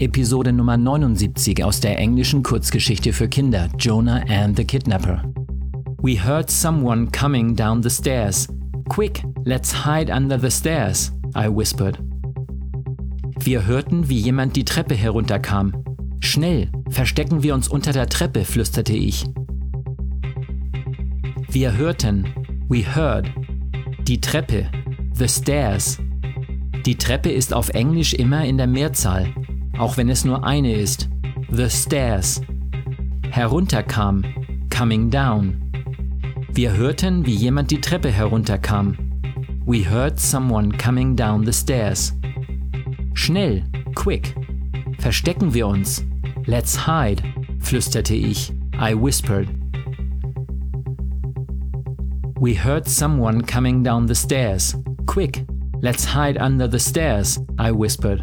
Episode Nummer 79 aus der englischen Kurzgeschichte für Kinder Jonah and the Kidnapper. We heard someone coming down the stairs. Quick, let's hide under the stairs, I whispered. Wir hörten, wie jemand die Treppe herunterkam. Schnell, verstecken wir uns unter der Treppe, flüsterte ich. Wir hörten, we heard, die Treppe, the stairs. Die Treppe ist auf Englisch immer in der Mehrzahl, auch wenn es nur eine ist. The stairs. Herunterkam, coming down. Wir hörten, wie jemand die Treppe herunterkam. We heard someone coming down the stairs. Schnell, quick. Verstecken wir uns. Let's hide, flüsterte ich. I whispered. We heard someone coming down the stairs. Quick, let's hide under the stairs, I whispered.